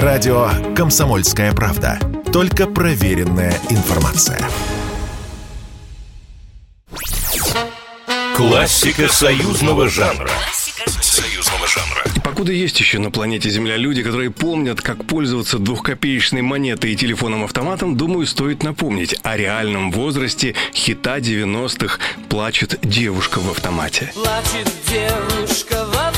Радио «Комсомольская правда». Только проверенная информация. Классика союзного жанра. Союзного жанра. И покуда есть еще на планете Земля люди, которые помнят, как пользоваться двухкопеечной монетой и телефоном-автоматом, думаю, стоит напомнить о реальном возрасте хита 90-х «Плачет девушка в автомате». Плачет девушка в автомате.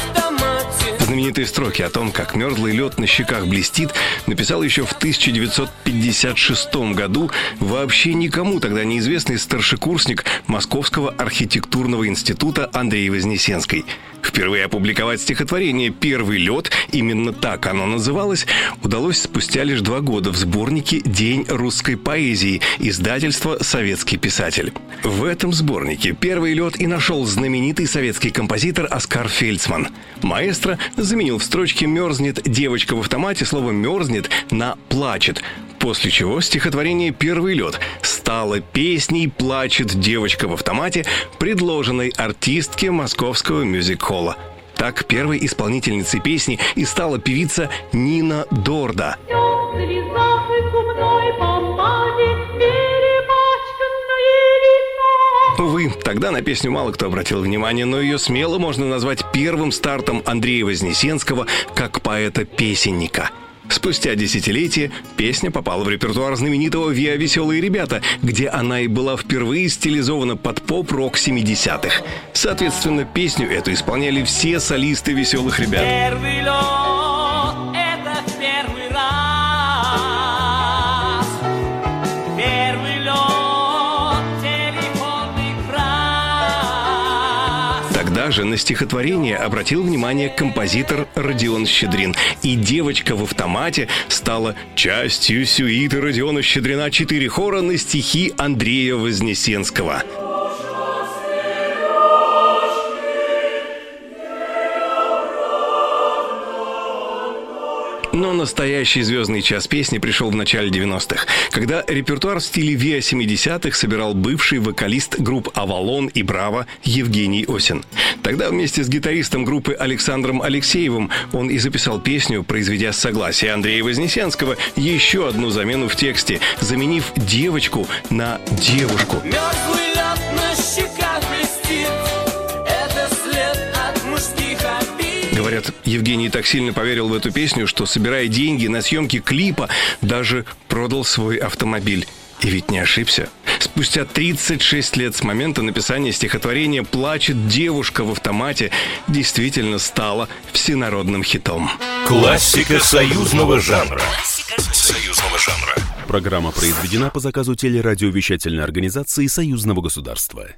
Знаменитые строки о том, как мерзлый лед на щеках блестит, написал еще в 1956 году вообще никому тогда неизвестный старшекурсник Московского архитектурного института Андрей Вознесенской. Впервые опубликовать стихотворение «Первый лед», именно так оно называлось, удалось спустя лишь два года в сборнике «День русской поэзии» издательства «Советский писатель». В этом сборнике «Первый лед» и нашел знаменитый советский композитор Оскар Фельдсман. Маэстро заменил в строчке «мерзнет девочка в автомате» слово «мерзнет» на «плачет», после чего стихотворение «Первый лед» стало песней «Плачет девочка в автомате», предложенной артистке московского мюзик-холла. Так первой исполнительницей песни и стала певица Нина Дорда. Увы, тогда на песню мало кто обратил внимание, но ее смело можно назвать первым стартом Андрея Вознесенского как поэта-песенника – Спустя десятилетие песня попала в репертуар знаменитого «Виа Веселые ребята», где она и была впервые стилизована под поп-рок 70-х. Соответственно, песню эту исполняли все солисты «Веселых ребят». Тогда же на стихотворение обратил внимание композитор Родион Щедрин. И «Девочка в автомате» стала частью сюиты Родиона Щедрина «Четыре хора» на стихи Андрея Вознесенского. Но настоящий звездный час песни пришел в начале 90-х, когда репертуар в стиле Виа 70-х собирал бывший вокалист групп «Авалон» и «Браво» Евгений Осин. Тогда вместе с гитаристом группы Александром Алексеевым он и записал песню, произведя с согласия Андрея Вознесенского еще одну замену в тексте, заменив девочку на девушку. Мерзлый лед на щеках Говорят, Евгений так сильно поверил в эту песню, что, собирая деньги на съемки клипа, даже продал свой автомобиль. И ведь не ошибся. Спустя 36 лет с момента написания стихотворения «Плачет девушка в автомате» действительно стала всенародным хитом. Классика союзного жанра. Союзного жанра. Программа произведена по заказу телерадиовещательной организации Союзного государства.